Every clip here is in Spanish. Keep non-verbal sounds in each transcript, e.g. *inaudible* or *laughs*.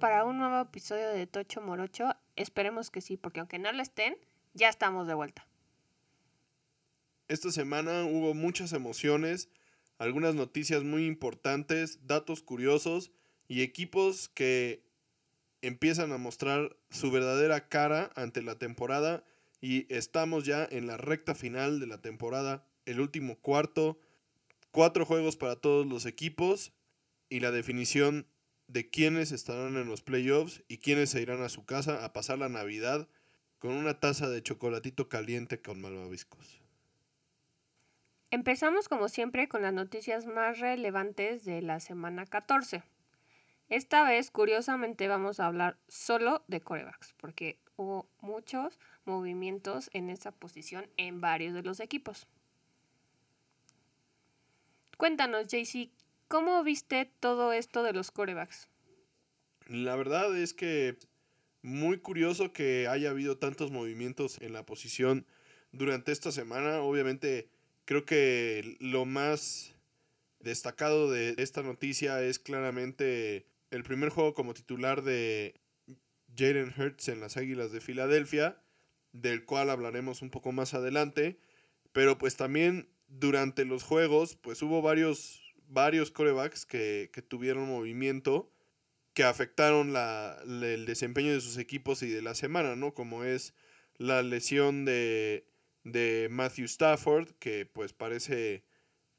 para un nuevo episodio de Tocho Morocho? Esperemos que sí, porque aunque no lo estén, ya estamos de vuelta. Esta semana hubo muchas emociones, algunas noticias muy importantes, datos curiosos y equipos que empiezan a mostrar su verdadera cara ante la temporada y estamos ya en la recta final de la temporada, el último cuarto, cuatro juegos para todos los equipos y la definición de quiénes estarán en los playoffs y quiénes se irán a su casa a pasar la Navidad con una taza de chocolatito caliente con malvaviscos. Empezamos como siempre con las noticias más relevantes de la semana 14. Esta vez, curiosamente, vamos a hablar solo de corebacks, porque hubo muchos movimientos en esa posición en varios de los equipos. Cuéntanos, JC, ¿Cómo viste todo esto de los corebacks? La verdad es que muy curioso que haya habido tantos movimientos en la posición durante esta semana. Obviamente creo que lo más destacado de esta noticia es claramente el primer juego como titular de Jaden Hurts en las Águilas de Filadelfia, del cual hablaremos un poco más adelante. Pero pues también durante los juegos pues hubo varios varios corebacks que, tuvieron movimiento que afectaron la, el desempeño de sus equipos y de la semana, ¿no? Como es la lesión de, de Matthew Stafford, que pues parece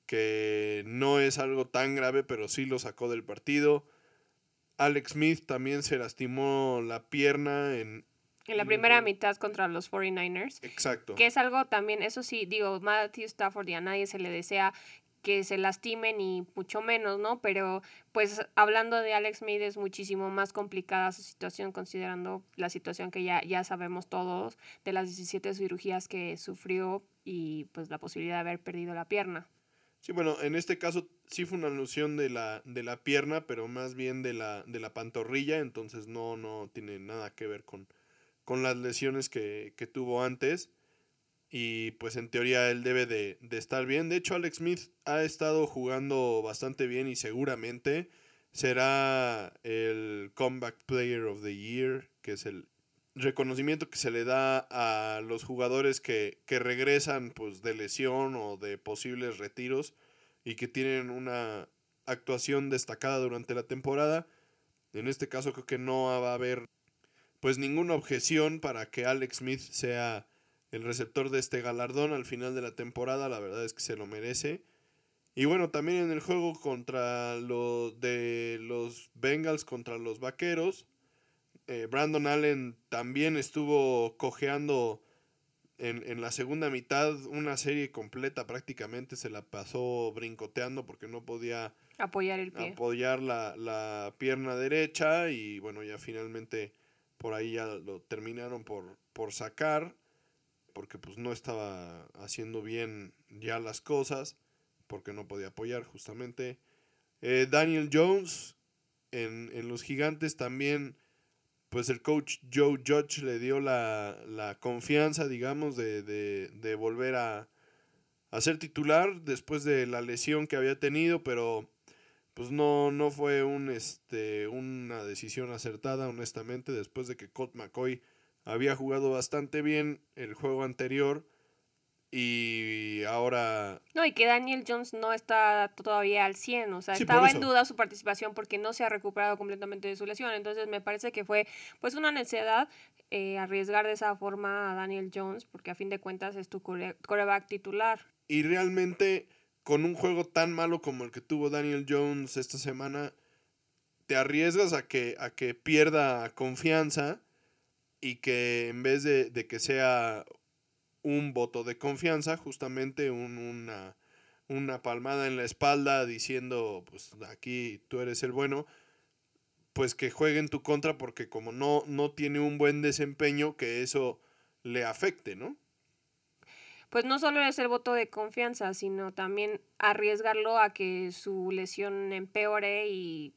que no es algo tan grave, pero sí lo sacó del partido. Alex Smith también se lastimó la pierna en... En la primera mitad contra los 49ers. Exacto. Que es algo también, eso sí, digo, Matthew Stafford y a nadie se le desea que se lastimen y mucho menos, ¿no? Pero pues hablando de Alex Smith es muchísimo más complicada su situación considerando la situación que ya, ya sabemos todos de las 17 cirugías que sufrió y pues la posibilidad de haber perdido la pierna. Sí, bueno, en este caso sí fue una alusión de la, de la pierna, pero más bien de la, de la pantorrilla, entonces no, no tiene nada que ver con, con las lesiones que, que tuvo antes y pues en teoría él debe de, estar bien. De hecho, Alex Smith ha estado jugando bastante bien y seguramente será el Comeback Player of the Year, que es el reconocimiento que se le da a los jugadores que, que regresan pues de lesión o de posibles retiros y que tienen una actuación destacada durante la temporada. En este caso creo que no va a haber pues ninguna objeción para que Alex Smith sea el receptor de este galardón al final de la temporada, la verdad es que se lo merece. Y bueno, también en el juego contra los de los Bengals contra los Vaqueros, eh, Brandon Allen también estuvo cojeando en, en, la segunda mitad, una serie completa prácticamente se la pasó brincoteando porque no podía apoyar el pie. Apoyar la, la pierna derecha y bueno, ya finalmente por ahí ya lo terminaron por, por sacar porque pues no estaba haciendo bien ya las cosas, porque no podía apoyar justamente. Eh, Daniel Jones en, los gigantes también, pues el coach Joe Judge le dio la, confianza, digamos, de, volver a, a, ser titular después de la lesión que había tenido, pero pues no, no fue un, este, una decisión acertada, honestamente, después de que Colt McCoy había jugado bastante bien el juego anterior y ahora... No, y que Daniel Jones no está todavía al 100, o sea, estaba en duda su participación porque no se ha recuperado completamente de su lesión, entonces me parece que fue pues una necesidad eh, arriesgar de esa forma a Daniel Jones porque a fin de cuentas es tu coreback titular. Y realmente con un juego tan malo como el que tuvo Daniel Jones esta semana, te arriesgas a que, a que pierda confianza y que en vez de, que sea un voto de confianza, justamente una, una palmada en la espalda diciendo, pues aquí tú eres el bueno, pues que juegue en tu contra porque como no, no tiene un buen desempeño, que eso le afecte, ¿no? Pues no solo es el voto de confianza, sino también arriesgarlo a que su lesión empeore y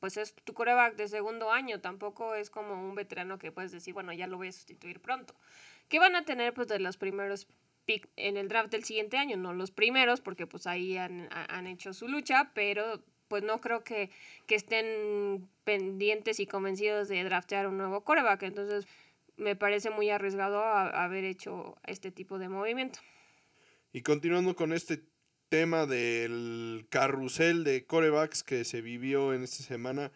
pues es tu coreback de segundo año, tampoco es como un veterano que puedes decir, bueno, ya lo voy a sustituir pronto. ¿Qué van a tener pues de los primeros pick en el draft del siguiente año? No los primeros, porque pues ahí han, hecho su lucha, pero pues no creo que, que estén pendientes y convencidos de draftear un nuevo coreback. Entonces, me parece muy arriesgado haber hecho este tipo de movimiento. Y continuando con este tema del carrusel de corebacks que se vivió en esta semana,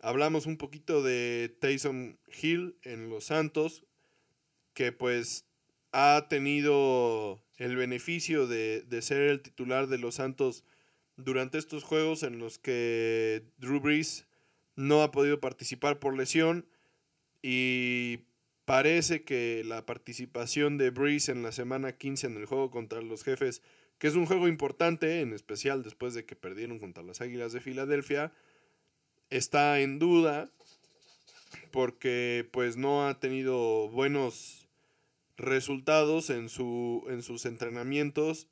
hablamos un poquito de Taysom Hill en Los Santos, que pues ha tenido el beneficio de, de ser el titular de Los Santos durante estos juegos en los que Drew Brees no ha podido participar por lesión y parece que la participación de Breeze en la semana 15 en el juego contra los jefes, que es un juego importante, en especial después de que perdieron contra las Águilas de Filadelfia, está en duda porque pues no ha tenido buenos resultados en, su, en sus entrenamientos.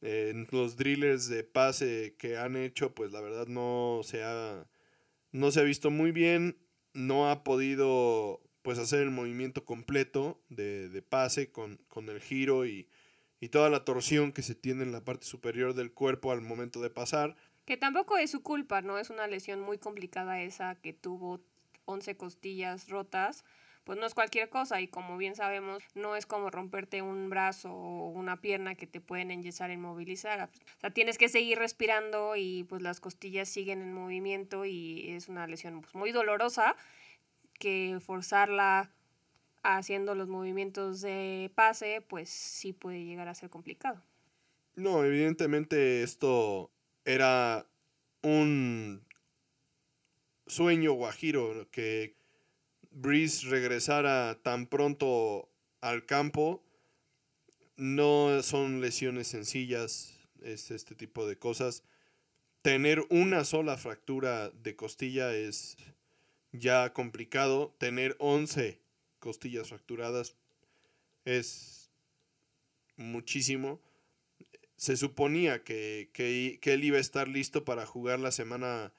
En los drillers de pase que han hecho, pues la verdad no se ha, no se ha visto muy bien no ha podido pues hacer el movimiento completo de, pase con, el giro y, toda la torsión que se tiene en la parte superior del cuerpo al momento de pasar. Que tampoco es su culpa, ¿no? Es una lesión muy complicada esa que tuvo 11 costillas rotas. Pues no es cualquier cosa y como bien sabemos, no es como romperte un brazo o una pierna que te pueden enyesar, inmovilizar. O sea, tienes que seguir respirando y pues las costillas siguen en movimiento y es una lesión pues, muy dolorosa que forzarla haciendo los movimientos de pase, pues sí puede llegar a ser complicado. No, evidentemente esto era un sueño guajiro que Breeze regresara tan pronto al campo. No son lesiones sencillas, es este tipo de cosas. Tener una sola fractura de costilla es ya complicado. Tener 11 costillas fracturadas es muchísimo. Se suponía que, él iba a estar listo para jugar la semana,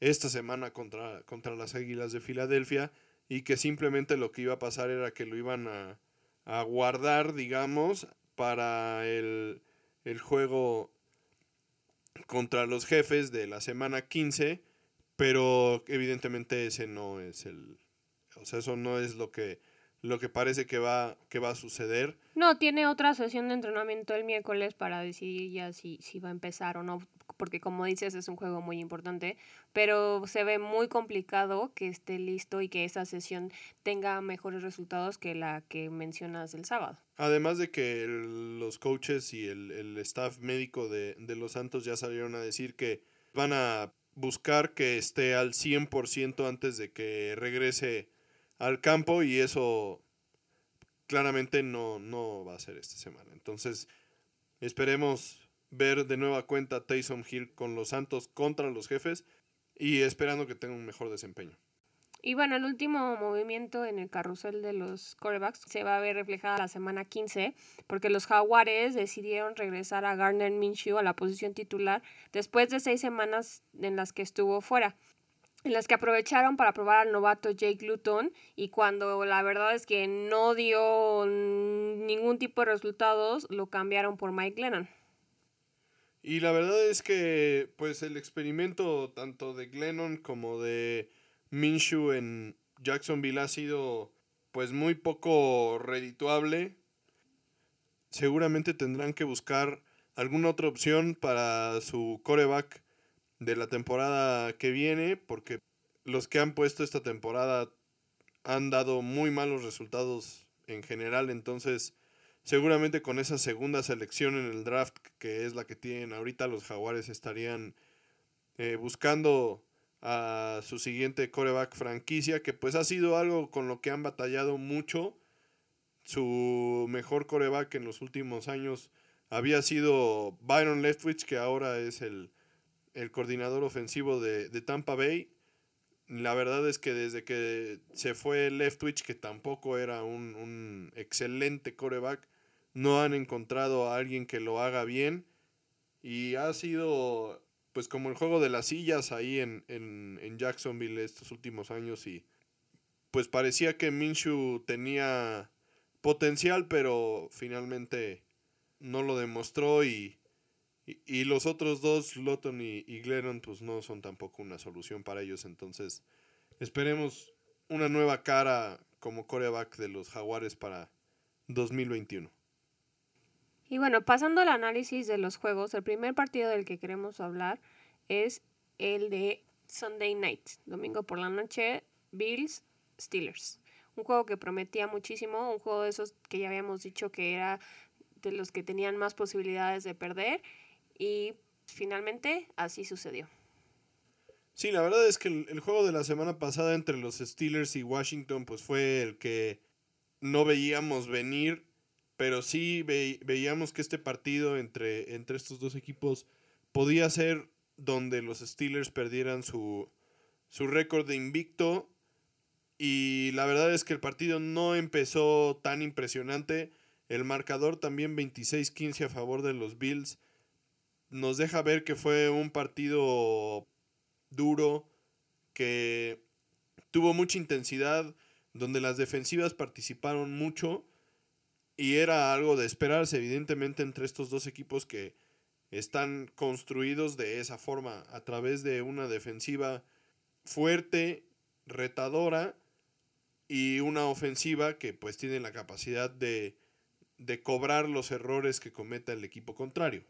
esta semana contra, contra las Águilas de Filadelfia y que simplemente lo que iba a pasar era que lo iban a, a guardar, digamos, para el, el juego contra los jefes de la semana 15 pero evidentemente ese no es el, o sea, eso no es lo que lo que parece que va que va a suceder. No, tiene otra sesión de entrenamiento el miércoles para decidir ya si, si va a empezar o no, porque como dices es un juego muy importante, pero se ve muy complicado que esté listo y que esa sesión tenga mejores resultados que la que mencionas el sábado. Además de que los coaches y el, el staff médico de, de los Santos ya salieron a decir que van a buscar que esté al 100% antes de que regrese al campo y eso claramente no, no va a ser esta semana. Entonces, esperemos ver de nueva cuenta Taysom Hill con los Santos contra los jefes y esperando que tenga un mejor desempeño. Y bueno, el último movimiento en el carrusel de los corebacks se va a ver reflejada la semana 15, porque los Jaguares decidieron regresar a Garner Minshew a la posición titular después de seis semanas en las que estuvo fuera en las que aprovecharon para probar al novato Jake Luton y cuando la verdad es que no dio ningún tipo de resultados, lo cambiaron por Mike Glennon. Y la verdad es que pues el experimento tanto de Glennon como de Minshew en Jacksonville ha sido pues muy poco redituable. Seguramente tendrán que buscar alguna otra opción para su coreback de la temporada que viene, porque los que han puesto esta temporada han dado muy malos resultados en general, entonces seguramente con esa segunda selección en el draft, que es la que tienen ahorita, los jaguares estarían eh, buscando a su siguiente coreback franquicia, que pues ha sido algo con lo que han batallado mucho. Su mejor coreback en los últimos años había sido Byron Leftwich, que ahora es el, coordinador ofensivo de, Tampa Bay. La verdad es que desde que se fue Leftwich, que tampoco era un, excelente coreback, no han encontrado a alguien que lo haga bien. Y ha sido pues como el juego de las sillas ahí en, en, Jacksonville estos últimos años y pues parecía que Minshew tenía potencial, pero finalmente no lo demostró y, Y, los otros dos, Lotton y, y Glennon, pues no son tampoco una solución para ellos. Entonces, esperemos una nueva cara como coreback de los Jaguares para 2021. Y bueno, pasando al análisis de los juegos, el primer partido del que queremos hablar es el de Sunday Night, domingo por la noche, Bills Steelers. Un juego que prometía muchísimo, un juego de esos que ya habíamos dicho que era de los que tenían más posibilidades de perder y finalmente así sucedió. Sí, la verdad es que el, juego de la semana pasada entre los Steelers y Washington pues fue el que no veíamos venir, pero sí veíamos que este partido entre, entre estos dos equipos podía ser donde los Steelers perdieran su, su récord de invicto y la verdad es que el partido no empezó tan impresionante. El marcador también 26-15 a favor de los Bills nos deja ver que fue un partido duro, que tuvo mucha intensidad, donde las defensivas participaron mucho y era algo de esperarse evidentemente entre estos dos equipos que están construidos de esa forma, a través de una defensiva fuerte, retadora y una ofensiva que pues tiene la capacidad de, de cobrar los errores que cometa el equipo contrario.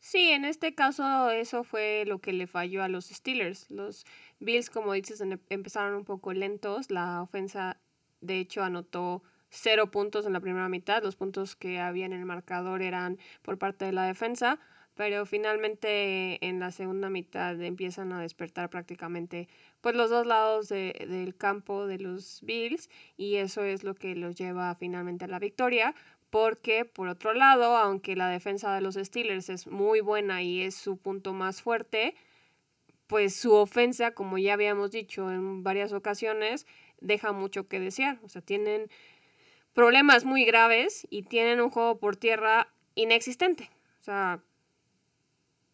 Sí, en este caso eso fue lo que le falló a los Steelers. Los Bills, como dices, empezaron un poco lentos. La ofensa, de hecho, anotó cero puntos en la primera mitad. Los puntos que había en el marcador eran por parte de la defensa. Pero finalmente en la segunda mitad empiezan a despertar prácticamente pues los dos lados del campo de los Bills y eso es lo que los lleva finalmente a la victoria porque por otro lado, aunque la defensa de los Steelers es muy buena y es su punto más fuerte, pues su ofensa, como ya habíamos dicho en varias ocasiones, deja mucho que desear. O sea, tienen problemas muy graves y tienen un juego por tierra inexistente. O sea,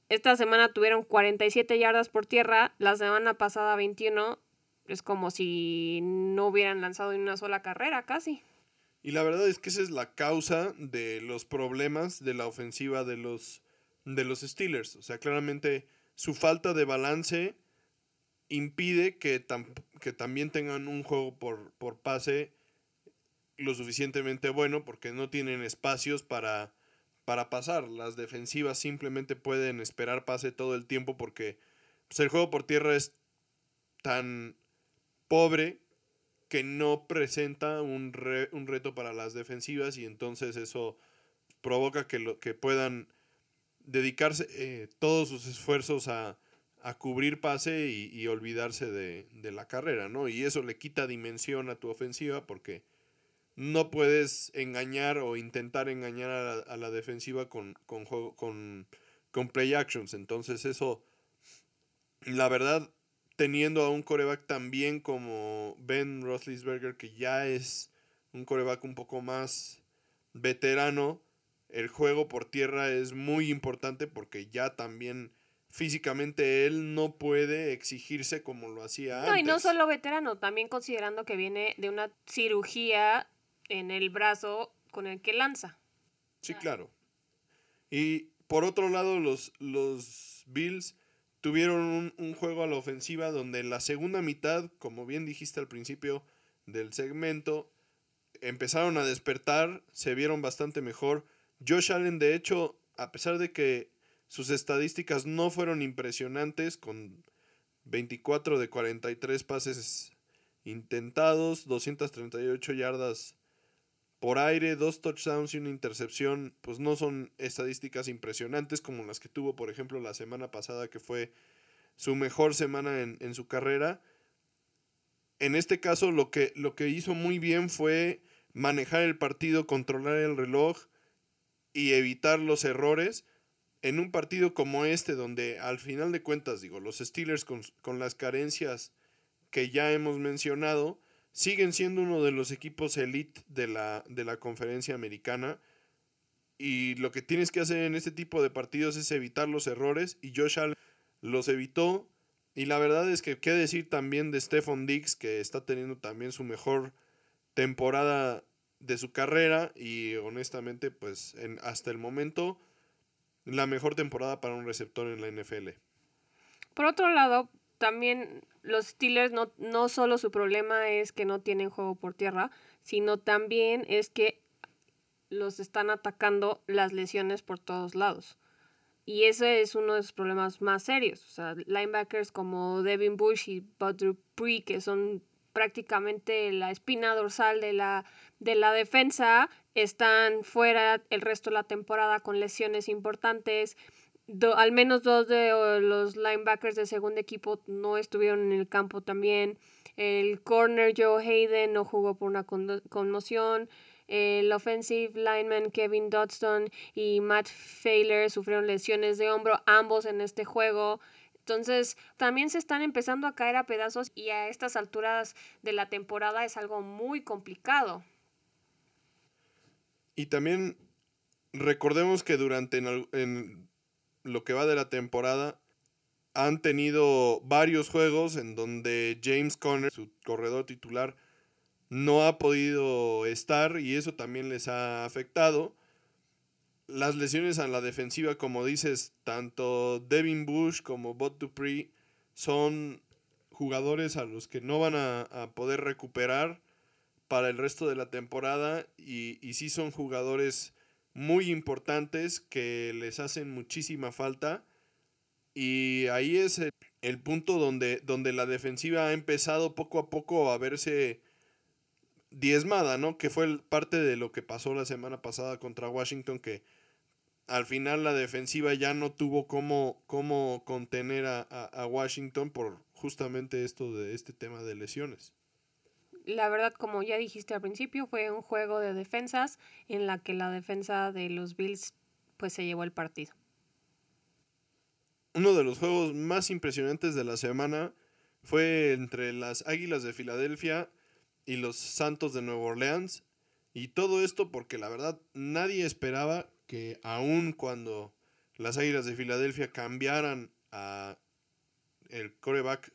esta semana tuvieron 47 yardas por tierra, la semana pasada 21. Es como si no hubieran lanzado ni una sola carrera casi. Y la verdad es que esa es la causa de los problemas de la ofensiva de los, de los Steelers. O sea, claramente su falta de balance impide que, que también tengan un juego por, por pase lo suficientemente bueno porque no tienen espacios para, para pasar. Las defensivas simplemente pueden esperar pase todo el tiempo porque pues, el juego por tierra es tan pobre que no presenta un, un reto para las defensivas y entonces eso provoca que, lo, que puedan dedicarse eh, todos sus esfuerzos a, cubrir pase y, olvidarse de, la carrera, ¿no? Y eso le quita dimensión a tu ofensiva porque no puedes engañar o intentar engañar a la, defensiva con, con, con, con play actions. Entonces eso, la verdad, teniendo a un coreback también como Ben Roethlisberger, que ya es un coreback un poco más veterano, el juego por tierra es muy importante porque ya también físicamente él no puede exigirse como lo hacía antes. No, y no solo veterano, también considerando que viene de una cirugía en el brazo con el que lanza. Sí, claro. Y por otro lado, los, los Bills tuvieron un, juego a la ofensiva donde en la segunda mitad, como bien dijiste al principio del segmento, empezaron a despertar, se vieron bastante mejor. Josh Allen, de hecho, a pesar de que sus estadísticas no fueron impresionantes, con 24 de 43 pases intentados, 238 yardas por aire, dos touchdowns y una intercepción, pues no son estadísticas impresionantes como las que tuvo, por ejemplo, la semana pasada, que fue su mejor semana en, su carrera. En este caso, lo que, lo que hizo muy bien fue manejar el partido, controlar el reloj y evitar los errores en un partido como este, donde al final de cuentas, digo, los Steelers con, con las carencias que ya hemos mencionado, siguen siendo uno de los equipos elite de la, de la conferencia americana. Y lo que tienes que hacer en este tipo de partidos es evitar los errores. Y Josh Allen los evitó. Y la verdad es que qué decir también de Stephon Diggs, que está teniendo también su mejor temporada de su carrera. Y honestamente, pues en, hasta el momento la mejor temporada para un receptor en la NFL. Por otro lado, también los Steelers no, no solo su problema es que no tienen juego por tierra, sino también es que los están atacando las lesiones por todos lados. Y ese es uno de los problemas más serios. O sea, linebackers como Devin Bush y Bud Dupree, que son prácticamente la espina dorsal de la, de la defensa, están fuera el resto de la temporada con lesiones importantes. Al menos dos de los linebackers de segundo equipo no estuvieron en el campo también. El corner Joe Hayden no jugó por una conmoción. El offensive lineman Kevin Dodson y Matt Failer sufrieron lesiones de hombro, ambos en este juego. Entonces, también se están empezando a caer a pedazos y a estas alturas de la temporada es algo muy complicado. Y también recordemos que durante en, lo que va de la temporada han tenido varios juegos en donde James Conner, su corredor titular, no ha podido estar y eso también les ha afectado. Las lesiones a la defensiva, como dices, tanto Devin Bush como Bot Dupree son jugadores a los que no van a, poder recuperar para el resto de la temporada y, y sí son jugadores muy importantes que les hacen muchísima falta y ahí es el, punto donde, donde la defensiva ha empezado poco a poco a verse diezmada, ¿no? Que fue parte de lo que pasó la semana pasada contra Washington, que al final la defensiva ya no tuvo cómo, cómo contener a, a, Washington por justamente esto de este tema de lesiones. La verdad, como ya dijiste al principio, fue un juego de defensas en la que la defensa de los Bills pues se llevó el partido. Uno de los juegos más impresionantes de la semana fue entre las Águilas de Filadelfia y los Santos de Nueva Orleans. Y todo esto porque la verdad nadie esperaba que aun cuando las Águilas de Filadelfia cambiaran a el coreback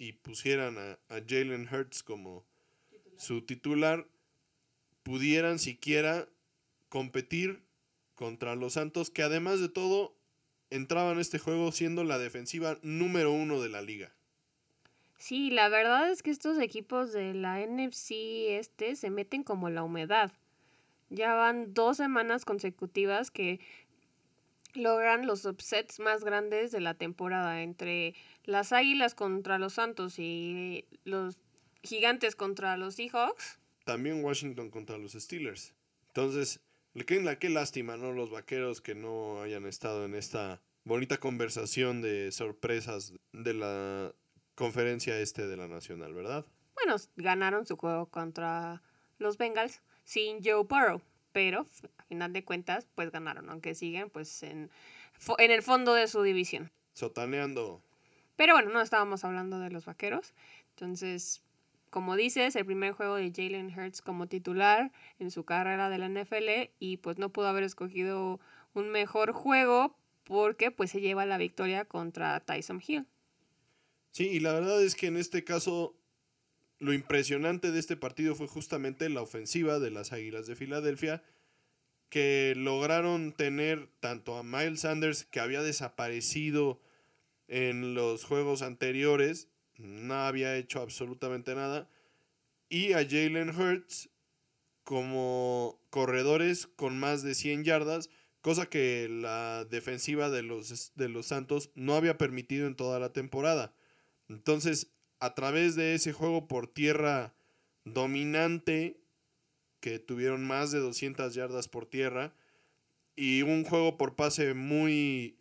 y pusieran a, Jalen Hurts como su titular, pudieran siquiera competir contra los Santos, que además de todo entraban en este juego siendo la defensiva número uno de la liga. Sí, la verdad es que estos equipos de la NFC este se meten como la humedad. Ya van dos semanas consecutivas que logran los upsets más grandes de la temporada entre las Águilas contra los Santos y los Gigantes contra los Seahawks. También Washington contra los Steelers. Entonces, qué lástima, ¿no? Los vaqueros que no hayan estado en esta bonita conversación de sorpresas de la conferencia este de la Nacional, ¿verdad? Bueno, ganaron su juego contra los Bengals sin Joe Burrow, pero a final de cuentas, pues ganaron, aunque siguen pues en, en el fondo de su división. Sotaneando. Pero bueno, no estábamos hablando de los vaqueros. Entonces, como dices, el primer juego de Jalen Hurts como titular en su carrera de la NFL y pues no pudo haber escogido un mejor juego porque pues se lleva la victoria contra Tyson Hill. Sí, y la verdad es que en este caso lo impresionante de este partido fue justamente la ofensiva de las Águilas de Filadelfia, que lograron tener tanto a Miles Sanders, que había desaparecido en los juegos anteriores, no había hecho absolutamente nada, y a Jalen Hurts como corredores con más de 100 yardas, cosa que la defensiva de los, de los Santos no había permitido en toda la temporada. Entonces, a través de ese juego por tierra dominante, que tuvieron más de 200 yardas por tierra, y un juego por pase muy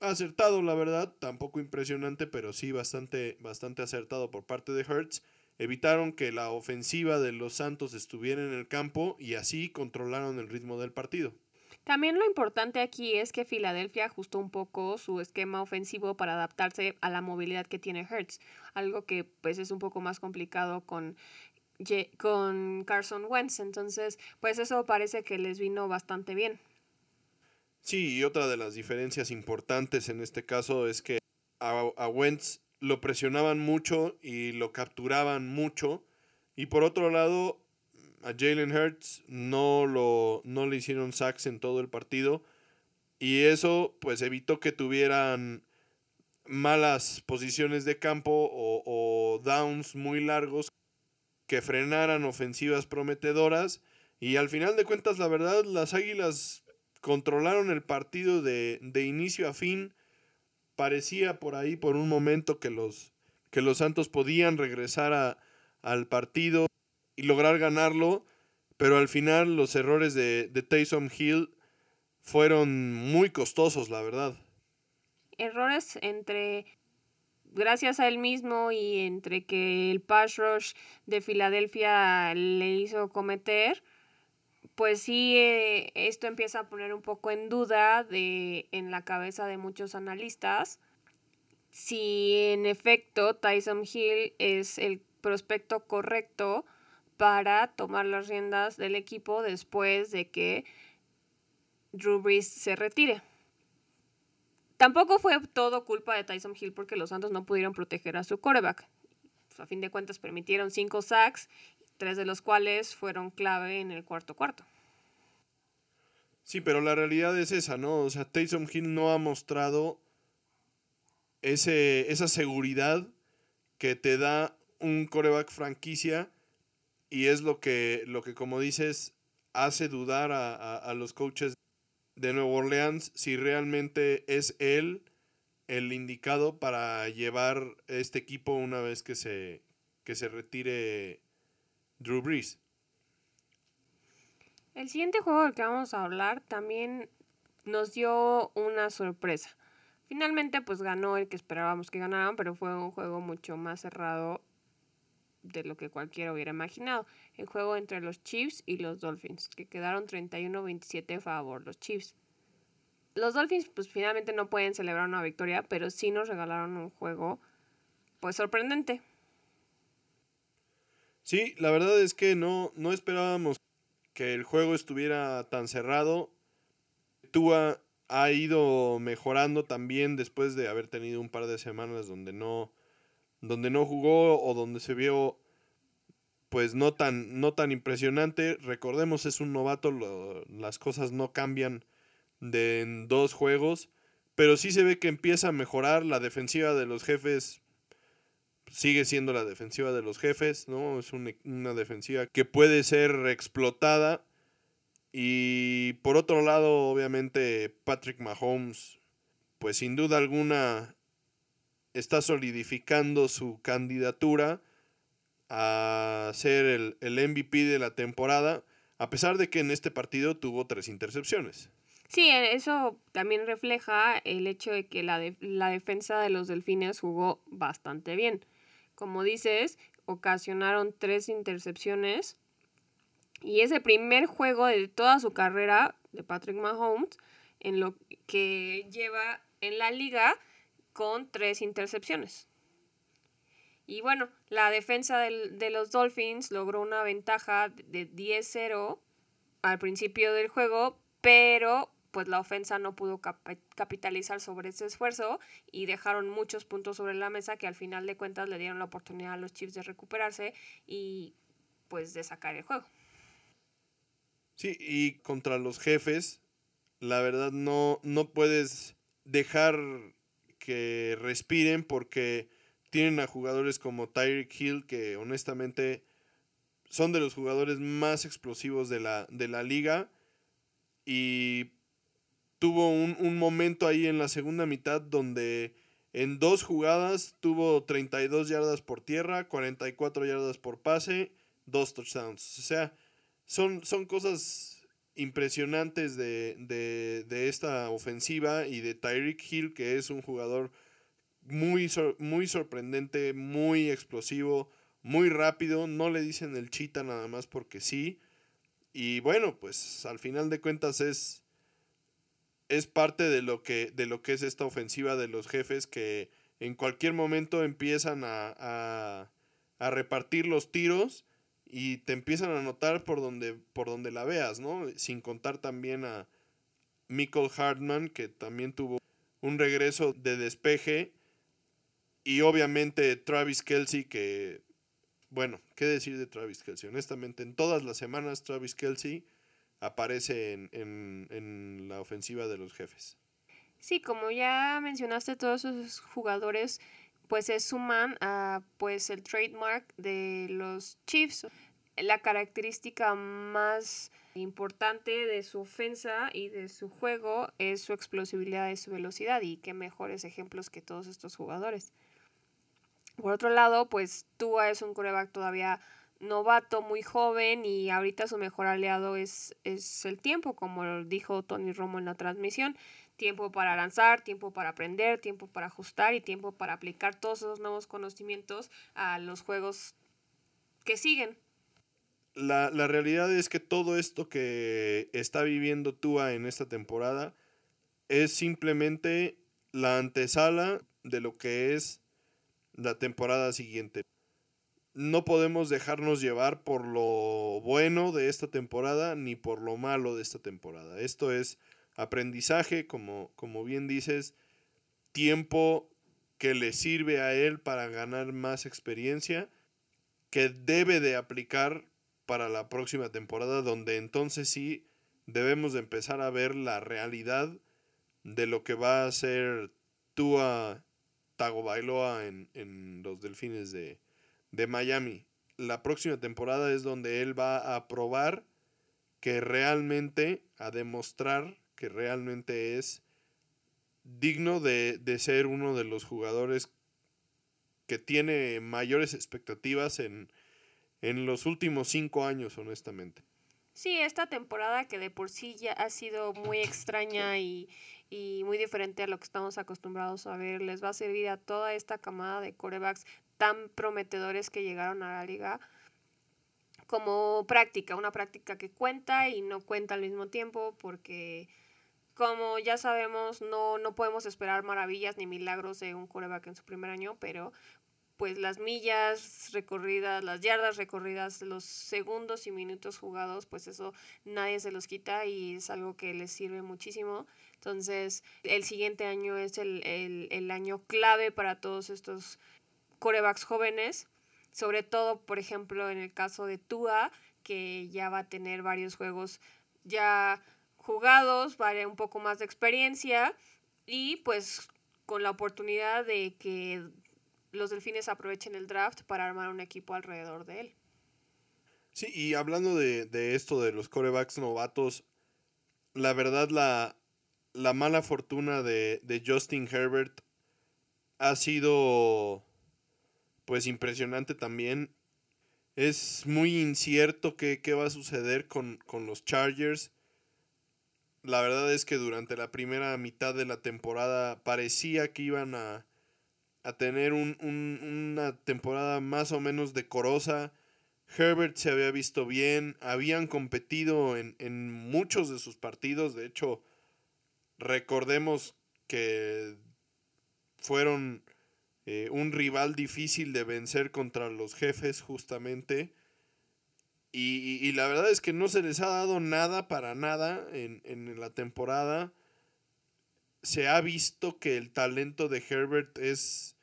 acertado, la verdad, tampoco impresionante, pero sí bastante, bastante acertado por parte de Hertz, evitaron que la ofensiva de los Santos estuviera en el campo y así controlaron el ritmo del partido. También lo importante aquí es que Filadelfia ajustó un poco su esquema ofensivo para adaptarse a la movilidad que tiene Hertz, algo que pues es un poco más complicado con, con Carson Wentz, entonces pues eso parece que les vino bastante bien. Sí, y otra de las diferencias importantes en este caso es que a, a Wentz lo presionaban mucho y lo capturaban mucho, y por otro lado a Jalen Hurts no, lo, no le hicieron sacks en todo el partido. Y eso pues evitó que tuvieran malas posiciones de campo o, o downs muy largos que frenaran ofensivas prometedoras. Y al final de cuentas, la verdad, las Águilas controlaron el partido de, de inicio a fin. Parecía por ahí por un momento que los, que los Santos podían regresar a, al partido y lograr ganarlo, pero al final los errores de, de Taysom Hill fueron muy costosos, la verdad. Errores entre gracias a él mismo y entre que el pass rush de Filadelfia le hizo cometer, pues sí, eh, esto empieza a poner un poco en duda de, en la cabeza de muchos analistas si en efecto Tyson Hill es el prospecto correcto para tomar las riendas del equipo después de que Drew Brees se retire. Tampoco fue todo culpa de Tyson Hill porque los Santos no pudieron proteger a su coreback. a fin de cuentas permitieron cinco sacks, tres de los cuales fueron clave en el cuarto cuarto. Sí, pero la realidad es esa, ¿no? O sea, Tyson Hill no ha mostrado ese, esa seguridad que te da un coreback franquicia y es lo que, lo que como dices, hace dudar a, a, los coaches de Nueva Orleans si realmente es él el indicado para llevar este equipo una vez que se, que se retire Drew Brees. El siguiente juego del que vamos a hablar también nos dio una sorpresa. Finalmente pues ganó el que esperábamos que ganaran, pero fue un juego mucho más cerrado de lo que cualquiera hubiera imaginado. El juego entre los Chiefs y los Dolphins, que quedaron 31-27 a favor los Chiefs. Los Dolphins pues finalmente no pueden celebrar una victoria, pero sí nos regalaron un juego pues sorprendente. Sí, la verdad es que no, no esperábamos que el juego estuviera tan cerrado. Tua ha ido mejorando también después de haber tenido un par de semanas donde no donde no jugó o donde se vio pues no tan, no tan impresionante. Recordemos, es un novato, las cosas no cambian de en dos juegos, pero sí se ve que empieza a mejorar la defensiva de los jefes. Sigue siendo la defensiva de los jefes, ¿no? Es una, una defensiva que puede ser explotada. Y por otro lado, obviamente, Patrick Mahomes, pues sin duda alguna está solidificando su candidatura a ser el, el, MVP de la temporada, a pesar de que en este partido tuvo tres intercepciones. Sí, e, eso también refleja el hecho de que la, la defensa de los Delfines jugó bastante bien. Como dices, ocasionaron tres intercepciones y es el primer juego de toda su carrera de Patrick Mahomes en lo que lleva en la liga con tres intercepciones. Y bueno, la defensa del, de los Dolphins logró una ventaja de 10-0 al principio del juego, pero pues la ofensa no pudo cap capitalizar sobre ese esfuerzo y dejaron muchos puntos sobre la mesa que al final de cuentas le dieron la oportunidad a los Chiefs de recuperarse y pues de sacar el juego. Sí, y contra los jefes, la verdad no, no puedes dejar que respiren porque tienen a jugadores como Tyreek Hill que honestamente son de los jugadores más explosivos de la, de la liga y tuvo un, un, momento ahí en la segunda mitad donde en dos jugadas tuvo 32 yardas por tierra, 44 yardas por pase, dos touchdowns. O sea, son, son cosas impresionantes de, de, de, esta ofensiva y de Tyreek Hill, que es un jugador muy, muy sorprendente, muy explosivo, muy rápido. No le dicen el chita nada más porque sí. Y bueno, pues al final de cuentas es, es parte de lo, que, de lo que es esta ofensiva de los jefes que en cualquier momento empiezan a, a, a repartir los tiros y te empiezan a notar por donde, por donde la veas, ¿no? Sin contar también a Michael Hartman, que también tuvo un regreso de despeje. Y obviamente Travis Kelsey, que, bueno, ¿qué decir de Travis Kelsey? Honestamente, en todas las semanas Travis Kelsey aparece en, en, en la ofensiva de los jefes. Sí, como ya mencionaste, todos esos jugadores pues se suman a pues el trademark de los Chiefs. La característica más importante de su ofensa y de su juego es su explosividad y su velocidad y qué mejores ejemplos que todos estos jugadores. Por otro lado, pues Tua es un coreback todavía novato, muy joven y ahorita su mejor aliado es, es el tiempo, como dijo Tony Romo en la transmisión. Tiempo para lanzar, tiempo para aprender, tiempo para ajustar y tiempo para aplicar todos esos nuevos conocimientos a los juegos que siguen. La, la realidad es que todo esto que está viviendo Tua en esta temporada es simplemente la antesala de lo que es la temporada siguiente. No podemos dejarnos llevar por lo bueno de esta temporada ni por lo malo de esta temporada. Esto es aprendizaje, como, como bien dices, tiempo que le sirve a él para ganar más experiencia, que debe de aplicar para la próxima temporada, donde entonces sí debemos de empezar a ver la realidad de lo que va a ser Tua Tagovailoa en, en los Delfines de, de Miami. La próxima temporada es donde él va a probar que realmente, a demostrar que realmente es digno de, de, ser uno de los jugadores que tiene mayores expectativas en, en los últimos cinco años, honestamente. Sí, esta temporada que de por sí ya ha sido muy extraña y, y muy diferente a lo que estamos acostumbrados a ver, les va a servir a toda esta camada de corebacks tan prometedores que llegaron a la liga como práctica, una práctica que cuenta y no cuenta al mismo tiempo porque como ya sabemos no, no podemos esperar maravillas ni milagros de un coreback en su primer año, pero pues las millas recorridas, las yardas recorridas, los segundos y minutos jugados, pues eso nadie se los quita y es algo que les sirve muchísimo. Entonces, el siguiente año es el, el, el año clave para todos estos corebacks jóvenes, sobre todo, por ejemplo, en el caso de Tua, que ya va a tener varios juegos ya jugados, vale un poco más de experiencia y pues con la oportunidad de que los delfines aprovechen el draft para armar un equipo alrededor de él. Sí, y hablando de, de esto de los corebacks novatos, la verdad la, la mala fortuna de, de, Justin Herbert ha sido pues impresionante también. Es muy incierto qué, va a suceder con, con los Chargers. La verdad es que durante la primera mitad de la temporada parecía que iban a, a tener un, un, una temporada más o menos decorosa. Herbert se había visto bien, habían competido en, en muchos de sus partidos, de hecho, recordemos que fueron eh, un rival difícil de vencer contra los jefes justamente. Y, y, la verdad es que no se les ha dado nada para nada en, en la temporada. Se ha visto que el talento de Herbert es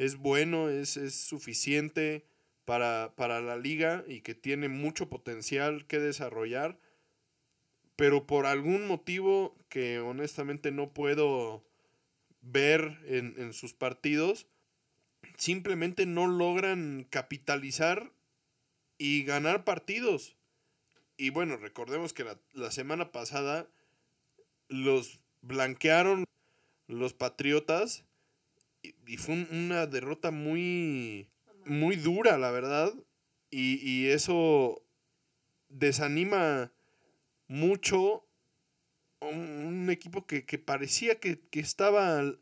es bueno, es, es suficiente para, para la liga y que tiene mucho potencial que desarrollar, pero por algún motivo que honestamente no puedo ver en, en sus partidos, simplemente no logran capitalizar y ganar partidos. Y bueno, recordemos que la, la, semana pasada los blanquearon los Patriotas y, fue una derrota muy, muy dura, la verdad. Y, y eso desanima mucho un, un equipo que, que, parecía que, que estaba al,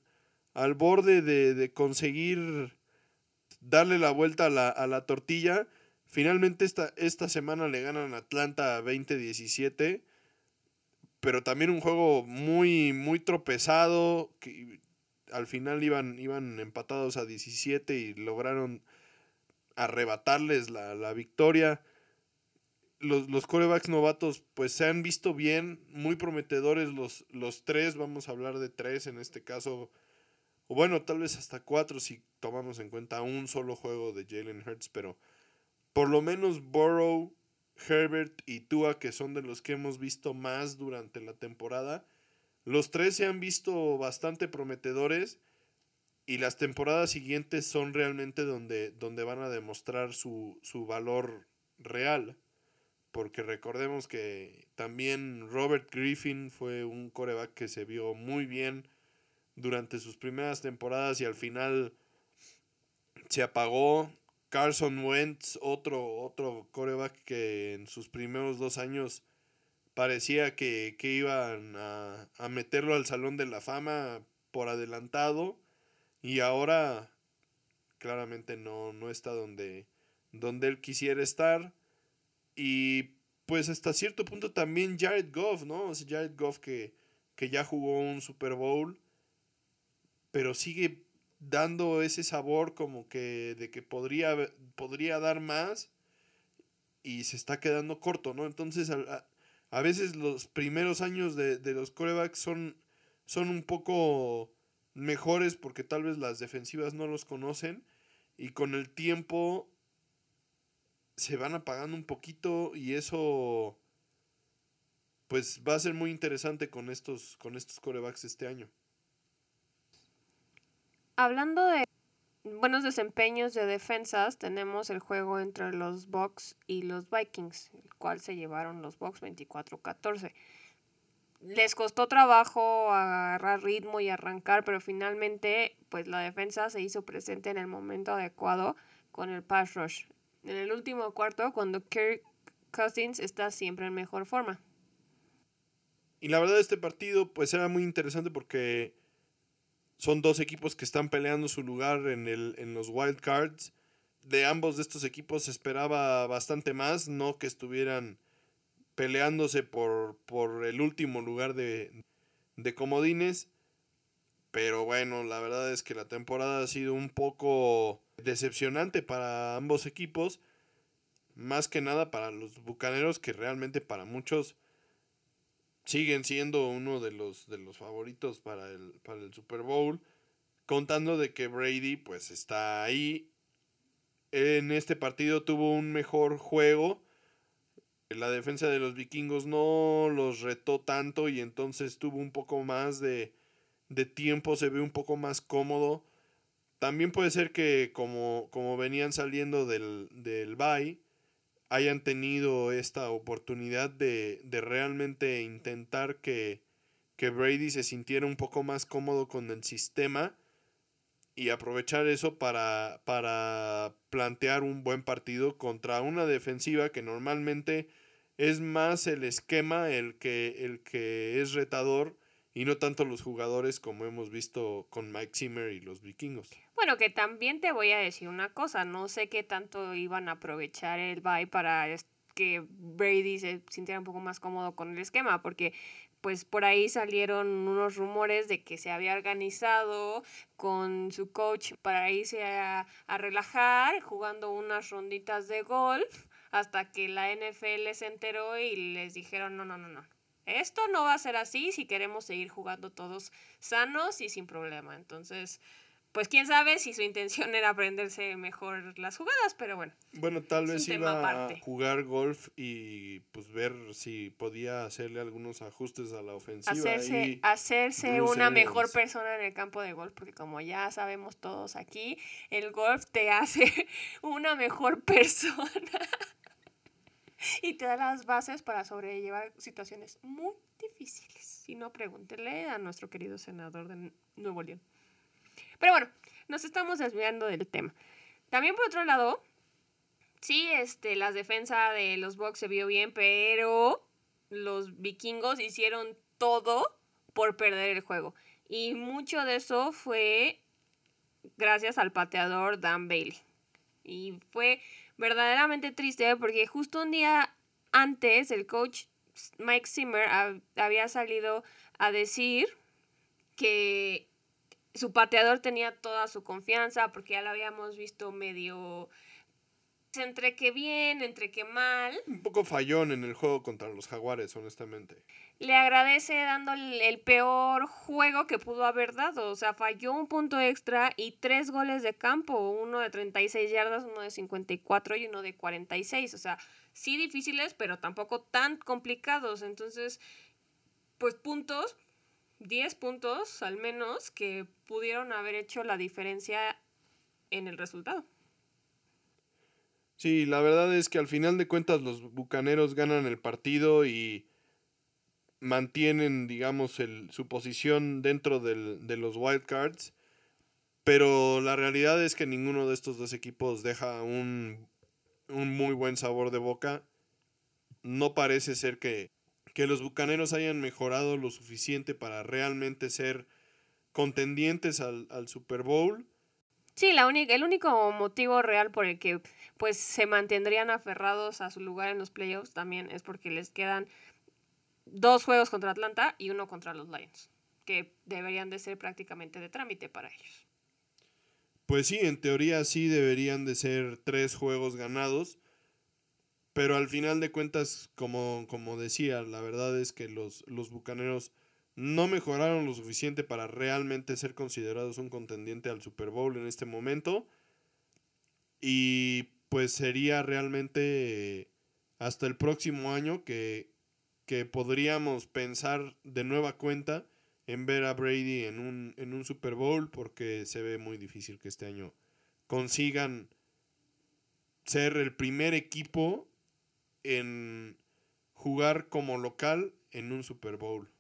al borde de, de, conseguir darle la vuelta a la, a la tortilla. Finalmente esta, esta semana le ganan Atlanta 20-17. Pero también un juego muy, muy tropezado. Que al final iban, iban empatados a 17 y lograron arrebatarles la, la victoria. Los, los, corebacks novatos pues se han visto bien, muy prometedores los, los tres, vamos a hablar de tres en este caso, o bueno, tal vez hasta cuatro si tomamos en cuenta un solo juego de Jalen Hurts, pero por lo menos Burrow, Herbert y Tua, que son de los que hemos visto más durante la temporada. Los tres se han visto bastante prometedores y las temporadas siguientes son realmente donde, donde van a demostrar su, su valor real. Porque recordemos que también Robert Griffin fue un coreback que se vio muy bien durante sus primeras temporadas y al final se apagó. Carson Wentz, otro, otro coreback que en sus primeros dos años parecía que, iban a, a, meterlo al Salón de la Fama por adelantado y ahora claramente no, no está donde, donde él quisiera estar. Y pues hasta cierto punto también Jared Goff, ¿no? Jared Goff que, que ya jugó un Super Bowl, pero sigue dando ese sabor como que de que podría, podría dar más y se está quedando corto, ¿no? Entonces a, a veces los primeros años de, de, los corebacks son, son un poco mejores porque tal vez las defensivas no los conocen y con el tiempo se van apagando un poquito y eso pues va a ser muy interesante con estos con estos corebacks este año. Hablando de buenos desempeños de defensas, tenemos el juego entre los Bucks y los Vikings, el cual se llevaron los Bucks 24-14. Les costó trabajo agarrar ritmo y arrancar, pero finalmente pues la defensa se hizo presente en el momento adecuado con el pass rush. En el último cuarto, cuando Kirk Cousins está siempre en mejor forma. Y la verdad este partido pues era muy interesante porque son dos equipos que están peleando su lugar en, el, en los wild cards. De ambos de estos equipos se esperaba bastante más, no que estuvieran peleándose por, por el último lugar de, de comodines. Pero bueno, la verdad es que la temporada ha sido un poco decepcionante para ambos equipos. Más que nada para los Bucaneros, que realmente para muchos siguen siendo uno de los, de los favoritos para el, para el Super Bowl, contando de que Brady pues está ahí. En este partido tuvo un mejor juego. La defensa de los vikingos no los retó tanto y entonces tuvo un poco más de, de tiempo, se ve un poco más cómodo. También puede ser que como, como venían saliendo del, del bye, hayan tenido esta oportunidad de, de realmente intentar que, que, Brady se sintiera un poco más cómodo con el sistema y aprovechar eso para, para plantear un buen partido contra una defensiva que normalmente es más el esquema el que, el que es retador y no tanto los jugadores como hemos visto con Mike Zimmer y los vikingos. Bueno, que también te voy a decir una cosa, no sé qué tanto iban a aprovechar el bye para que Brady se sintiera un poco más cómodo con el esquema, porque pues por ahí salieron unos rumores de que se había organizado con su coach para irse a, relajar jugando unas ronditas de golf hasta que la NFL se enteró y les dijeron no, no, no, no esto no va a ser así si queremos seguir jugando todos sanos y sin problema. Entonces, pues quién sabe si su intención *laughs* era aprenderse mejor las jugadas, pero bueno. Bueno, tal vez iba a jugar golf y pues ver si podía hacerle algunos ajustes a la ofensiva. Hacerse, hacerse una mejor persona en el campo de golf, porque como ya sabemos todos aquí, el golf te hace *laughs* una mejor *laughs* persona. *laughs* y te da las bases para sobrellevar situaciones muy difíciles. Si no, pregúntele a nuestro querido senador de Nuevo León. Pero bueno, nos estamos desviando del tema. También por otro lado, sí, este, la defensa de los Bucks se vio bien, pero los vikingos hicieron todo por perder el juego. Y mucho de eso fue gracias al pateador Dan Bailey. Y fue verdaderamente triste porque justo un día antes el coach Mike Zimmer había salido a decir que su pateador tenía toda su confianza porque ya lo habíamos visto medio Entre que bien, entre que mal. Un poco fallón en el juego contra los jaguares, honestamente. Le agradece dando el, peor juego que pudo haber dado. O sea, falló un punto extra y tres goles de campo. Uno de 36 yardas, uno de 54 y uno de 46. O sea, sí difíciles, pero tampoco tan complicados. Entonces, pues puntos, 10 puntos al menos, que pudieron haber hecho la diferencia en el resultado. Sí, la verdad es que al final de cuentas los Bucaneros ganan el partido y mantienen, digamos, su posición dentro del, de los wildcards. Pero la realidad es que ninguno de estos dos equipos deja un, un muy buen sabor de boca. No parece ser que, que los Bucaneros hayan mejorado lo suficiente para realmente ser contendientes al, al Super Bowl. Sí, la el único motivo real por el que pues se mantendrían aferrados a su lugar en los playoffs también es porque les quedan dos juegos contra Atlanta y uno contra los Lions, que deberían de ser prácticamente de trámite para ellos. Pues sí, en teoría sí deberían de ser tres juegos ganados, pero al final de cuentas, como, como decía, la verdad es que los, los Bucaneros no mejoraron lo suficiente para realmente ser considerados un contendiente al Super Bowl en este momento. Y pues sería realmente hasta el próximo año que, que podríamos pensar de nueva cuenta en ver a Brady en un, en un Super Bowl porque se ve muy difícil que este año consigan ser el primer equipo en jugar como local en un Super Bowl.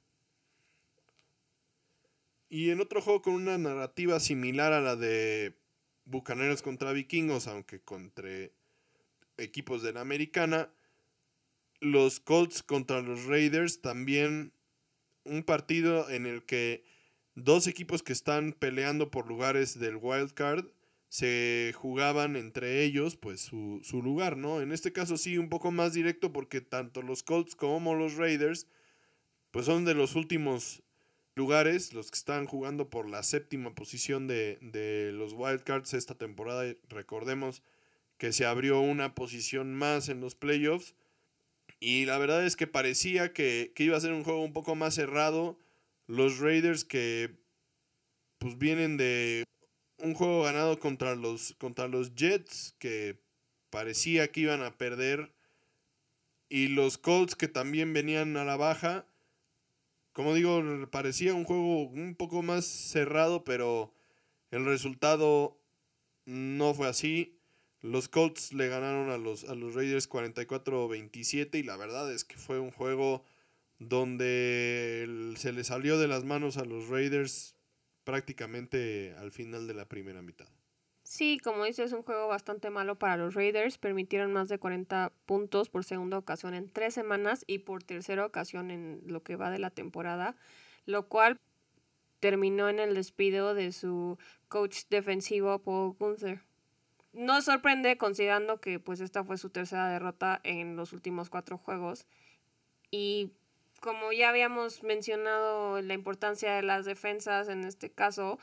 Y en otro juego con una narrativa similar a la de Bucaneros contra Vikingos, aunque contra equipos de la americana, los Colts contra los Raiders, también un partido en el que dos equipos que están peleando por lugares del wild card se jugaban entre ellos pues su, su, lugar, ¿no? En este caso sí un poco más directo porque tanto los Colts como los Raiders pues son de los últimos lugares, los que están jugando por la séptima posición de, de los Wildcards esta temporada. Recordemos que se abrió una posición más en los playoffs. Y la verdad es que parecía que, que, iba a ser un juego un poco más cerrado. Los Raiders que pues vienen de un juego ganado contra los, contra los Jets que parecía que iban a perder. Y los Colts que también venían a la baja como digo, parecía un juego un poco más cerrado, pero el resultado no fue así. Los Colts le ganaron a los, a los Raiders 44-27 y la verdad es que fue un juego donde se le salió de las manos a los Raiders prácticamente al final de la primera mitad. Sí, como dices, es un juego bastante malo para los Raiders. Permitieron más de 40 puntos por segunda ocasión en tres semanas y por tercera ocasión en lo que va de la temporada, lo cual terminó en el despido de su coach defensivo Paul Gunther. No sorprende considerando que pues esta fue su tercera derrota en los últimos cuatro juegos y como ya habíamos mencionado la importancia de las defensas en este caso,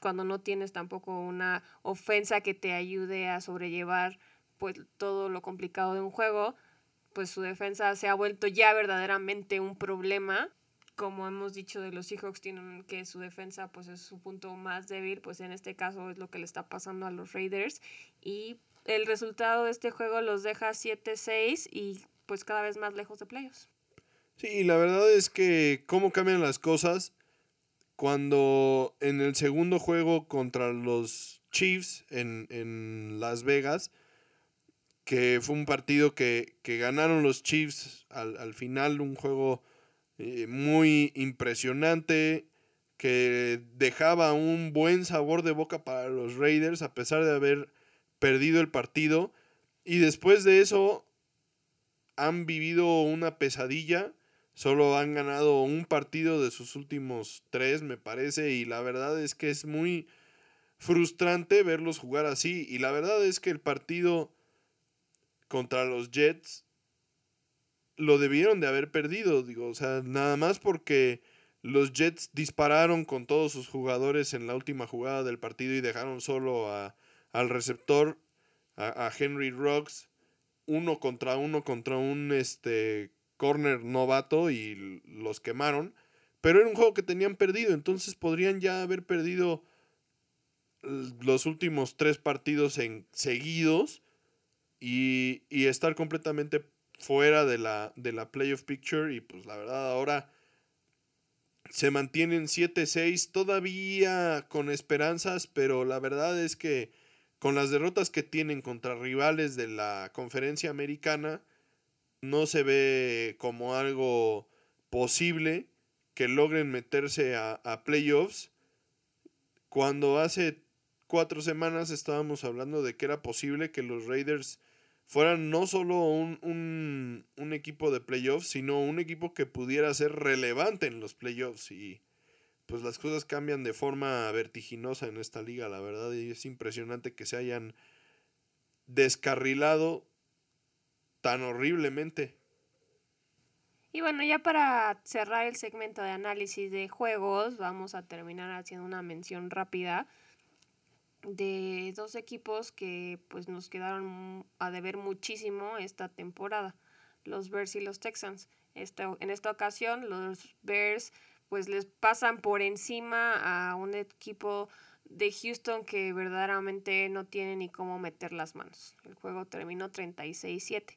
cuando no tienes tampoco una ofensa que te ayude a sobrellevar pues todo lo complicado de un juego, pues su defensa se ha vuelto ya verdaderamente un problema. Como hemos dicho de los Seahawks, tienen que su defensa pues es su punto más débil, pues en este caso es lo que le está pasando a los Raiders. Y el resultado de este juego los deja 7-6 y pues cada vez más lejos de playoffs. Sí, la verdad es que cómo cambian las cosas cuando en el segundo juego contra los Chiefs en, Las Vegas, que fue un partido que, ganaron los Chiefs al, final, un juego eh, muy impresionante, que dejaba un buen sabor de boca para los Raiders a pesar de haber perdido el partido. Y después de eso han vivido una pesadilla Solo han ganado un partido de sus últimos tres, me parece, y la verdad es que es muy frustrante verlos jugar así. Y la verdad es que el partido contra los Jets lo debieron de haber perdido, digo, o sea, nada más porque los Jets dispararon con todos sus jugadores en la última jugada del partido y dejaron solo a, al receptor a, Henry Ruggs uno contra uno contra un este, corner novato y los quemaron. Pero era un juego que tenían perdido, entonces podrían ya haber perdido los últimos tres partidos en, seguidos y, y estar completamente fuera de la, de la playoff picture. Y pues la verdad ahora se mantienen 7-6 todavía con esperanzas, pero la verdad es que con las derrotas que tienen contra rivales de la conferencia americana, no se ve como algo posible que logren meterse a, a playoffs. Cuando hace cuatro semanas estábamos hablando de que era posible que los Raiders fueran no solo un, un, equipo de playoffs, sino un equipo que pudiera ser relevante en los playoffs. Y pues las cosas cambian de forma vertiginosa en esta liga, la verdad. Y es impresionante que se hayan descarrilado tan horriblemente. Y bueno, ya para cerrar el segmento de análisis de juegos, vamos a terminar haciendo una mención rápida de dos equipos que pues nos quedaron a deber muchísimo esta temporada, los Bears y los Texans. en esta ocasión los Bears pues les pasan por encima a un equipo de Houston que verdaderamente no tiene ni cómo meter las manos. El juego terminó 36-7.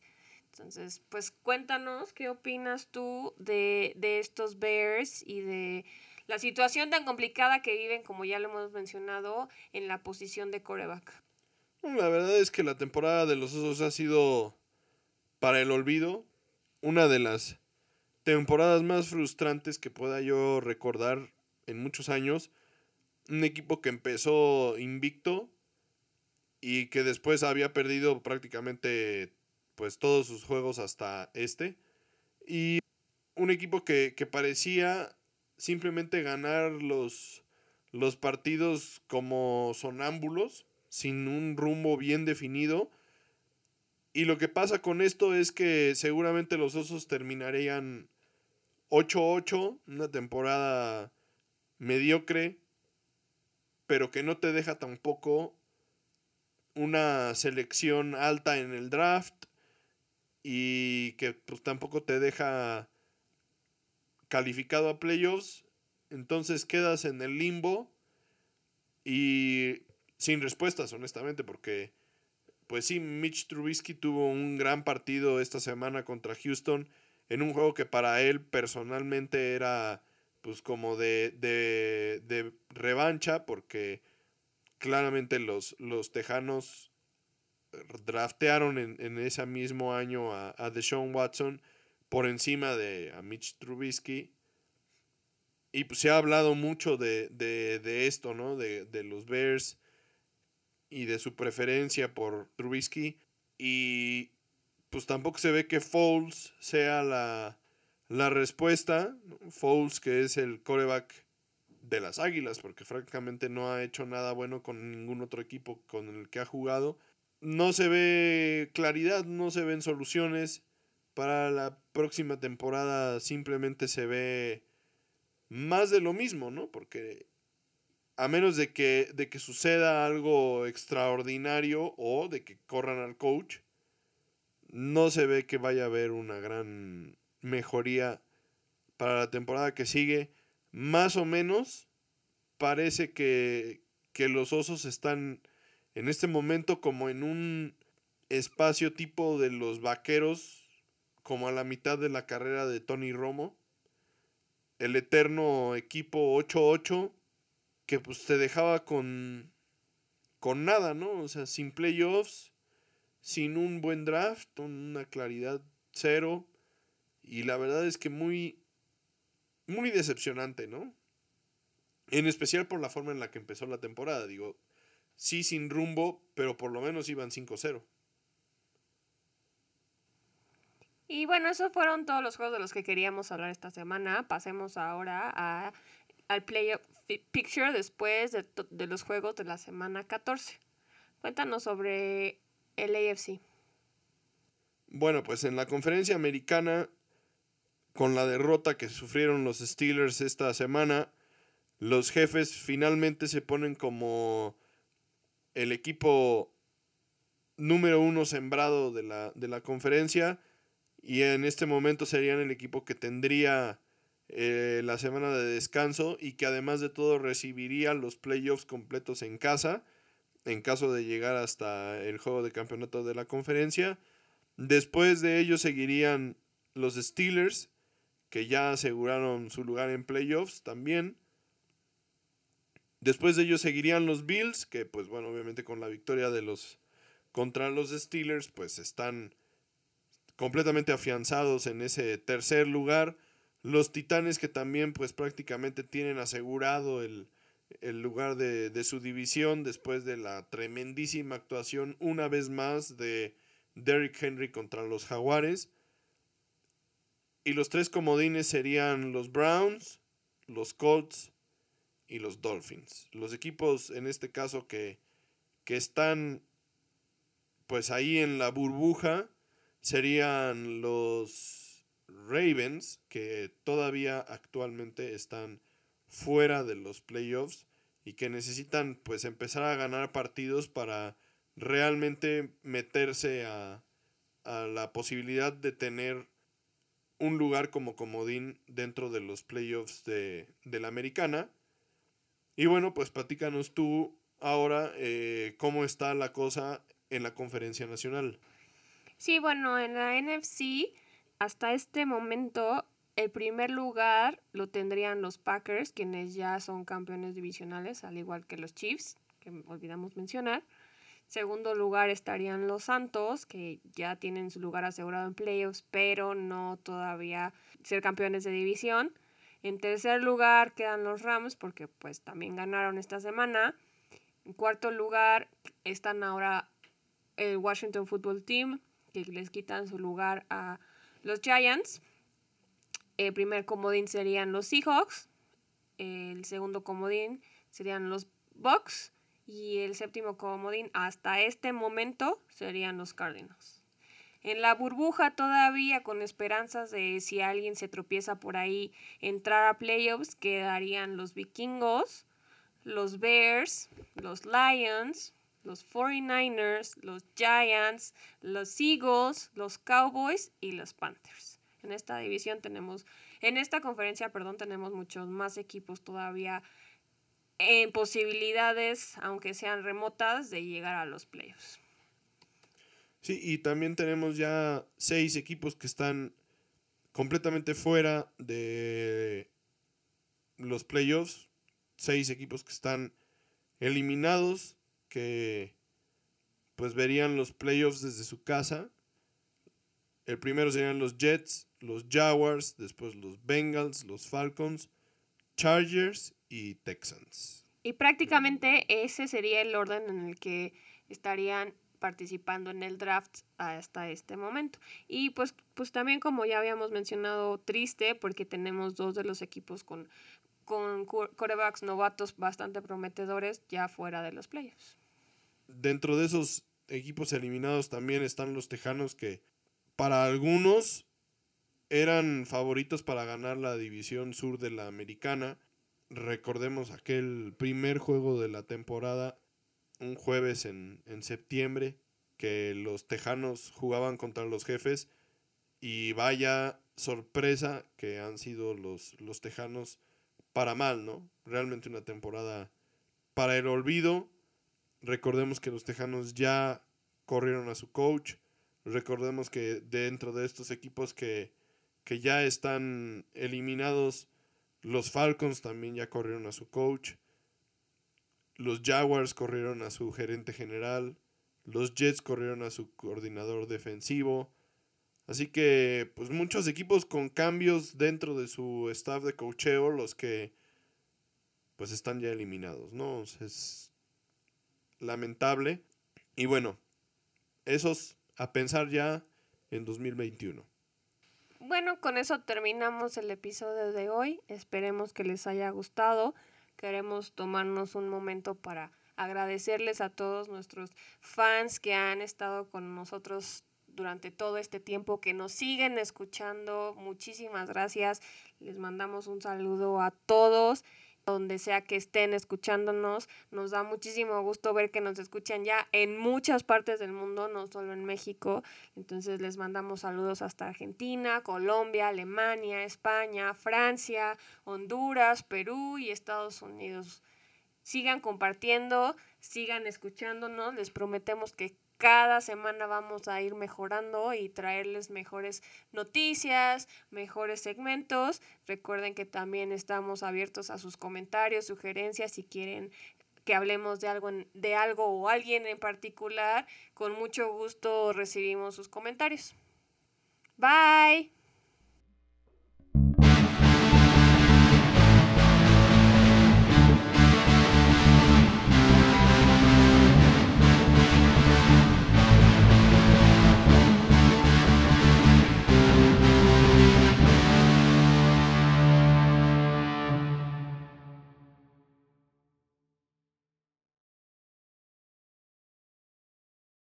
Entonces, pues cuéntanos qué opinas tú de, de estos Bears y de la situación tan complicada que viven, como ya lo hemos mencionado, en la posición de coreback. La verdad es que la temporada de los Osos ha sido para el olvido una de las temporadas más frustrantes que pueda yo recordar en muchos años. Un equipo que empezó invicto y que después había perdido prácticamente pues todos sus juegos hasta este. Y un equipo que, que parecía simplemente ganar los, los partidos como sonámbulos, sin un rumbo bien definido. Y lo que pasa con esto es que seguramente los Osos terminarían 8-8, una temporada mediocre, pero que no te deja tampoco una selección alta en el draft y que pues, tampoco te deja calificado a playoffs, entonces quedas en el limbo y sin respuestas, honestamente, porque pues sí, Mitch Trubisky tuvo un gran partido esta semana contra Houston en un juego que para él personalmente era pues como de, de, de revancha, porque claramente los, los Tejanos draftearon en, en ese mismo año a, a Deshaun Watson por encima de a Mitch Trubisky. Y pues se ha hablado mucho de, esto, ¿no? De, los Bears y de su preferencia por Trubisky. Y pues tampoco se ve que Foles sea la, la respuesta. Foles, que es el coreback de las Águilas, porque francamente no ha hecho nada bueno con ningún otro equipo con el que ha jugado. No se ve claridad, no se ven soluciones para la próxima temporada simplemente se ve más de lo mismo, ¿no? Porque a menos de que, de que suceda algo extraordinario o de que corran al coach, no se ve que vaya a haber una gran mejoría para la temporada que sigue. Más o menos parece que, que los osos están en este momento como en un espacio tipo de los vaqueros como a la mitad de la carrera de Tony Romo. El eterno equipo 8-8 que pues te dejaba con con nada, ¿no? O sea, sin playoffs, sin un buen draft, una claridad cero y la verdad es que muy muy decepcionante, ¿no? En especial por la forma en la que empezó la temporada, digo, sí sin rumbo, pero por lo menos iban 5-0. Y bueno, esos fueron todos los juegos de los que queríamos hablar esta semana. Pasemos ahora a, al Playoff Picture después de, de, los juegos de la semana 14. Cuéntanos sobre el AFC. Bueno, pues en la conferencia americana, con la derrota que sufrieron los Steelers esta semana, los jefes finalmente se ponen como el equipo número uno sembrado de la, de la conferencia y en este momento serían el equipo que tendría eh, la semana de descanso y que además de todo recibiría los playoffs completos en casa en caso de llegar hasta el juego de campeonato de la conferencia. Después de ello seguirían los Steelers, que ya aseguraron su lugar en playoffs también. Después de ellos seguirían los Bills, que pues bueno, obviamente con la victoria de los contra los Steelers, pues están completamente afianzados en ese tercer lugar. Los Titanes que también pues prácticamente tienen asegurado el, el lugar de, de, su división después de la tremendísima actuación una vez más de Derrick Henry contra los Jaguares. Y los tres comodines serían los Browns, los Colts y los Dolphins. Los equipos en este caso que, que están pues ahí en la burbuja serían los Ravens que todavía actualmente están fuera de los playoffs y que necesitan pues empezar a ganar partidos para realmente meterse a, a la posibilidad de tener un lugar como comodín dentro de los playoffs de, de la americana. Y bueno, pues platícanos tú ahora eh, cómo está la cosa en la conferencia nacional. Sí, bueno, en la NFC hasta este momento el primer lugar lo tendrían los Packers, quienes ya son campeones divisionales, al igual que los Chiefs, que olvidamos mencionar. Segundo lugar estarían los Santos, que ya tienen su lugar asegurado en playoffs, pero no todavía ser campeones de división. En tercer lugar quedan los Rams, porque pues también ganaron esta semana. En cuarto lugar están ahora el Washington Football Team, que les quitan su lugar a los Giants. El primer comodín serían los Seahawks. El segundo comodín serían los Bucks. Y el séptimo comodín hasta este momento serían los Cardinals. En la burbuja todavía con esperanzas de si alguien se tropieza por ahí entrar a playoffs quedarían los vikingos, los Bears, los Lions, los 49ers, los Giants, los Eagles, los Cowboys y los Panthers. En esta división tenemos, en esta conferencia, perdón, tenemos muchos más equipos todavía en posibilidades, aunque sean remotas, de llegar a los playoffs. Sí, y también tenemos ya seis equipos que están completamente fuera de los playoffs. Seis equipos que están eliminados, que pues verían los playoffs desde su casa. El primero serían los Jets, los Jaguars, después los Bengals, los Falcons, Chargers y Texans. Y prácticamente ese sería el orden en el que estarían participando en el draft hasta este momento. Y pues, pues también como ya habíamos mencionado, triste porque tenemos dos de los equipos con, con corebacks novatos bastante prometedores ya fuera de los playoffs. Dentro de esos equipos eliminados también están los Tejanos que para algunos eran favoritos para ganar la división sur de la americana. Recordemos aquel primer juego de la temporada, un jueves en, en septiembre, que los Tejanos jugaban contra los jefes y vaya sorpresa que han sido los, los Tejanos para mal, ¿no? Realmente una temporada para el olvido. Recordemos que los Tejanos ya corrieron a su coach, Recordemos que dentro de estos equipos que, que ya están eliminados, los Falcons también ya corrieron a su coach. Los Jaguars corrieron a su gerente general. Los Jets corrieron a su coordinador defensivo. Así que, pues muchos equipos con cambios dentro de su staff de cocheo, los que pues están ya eliminados, ¿no? Es lamentable. Y bueno, esos a pensar ya en 2021. Bueno, con eso terminamos el episodio de hoy. Esperemos que les haya gustado. Queremos tomarnos un momento para agradecerles a todos nuestros fans que han estado con nosotros durante todo este tiempo, que nos siguen escuchando. Muchísimas gracias. Les mandamos un saludo a todos. Donde sea que estén escuchándonos. Nos da muchísimo gusto ver que nos escuchan ya en muchas partes del mundo, no solo en México. Entonces les mandamos saludos hasta Argentina, Colombia, Alemania, España, Francia, Honduras, Perú y Estados Unidos. Sigan compartiendo, sigan escuchándonos. Les prometemos que cada semana vamos a ir mejorando y traerles mejores noticias, mejores segmentos. Recuerden que también estamos abiertos a sus comentarios, sugerencias, si quieren que hablemos de algo, de algo o alguien en particular, con mucho gusto recibimos sus comentarios. Bye.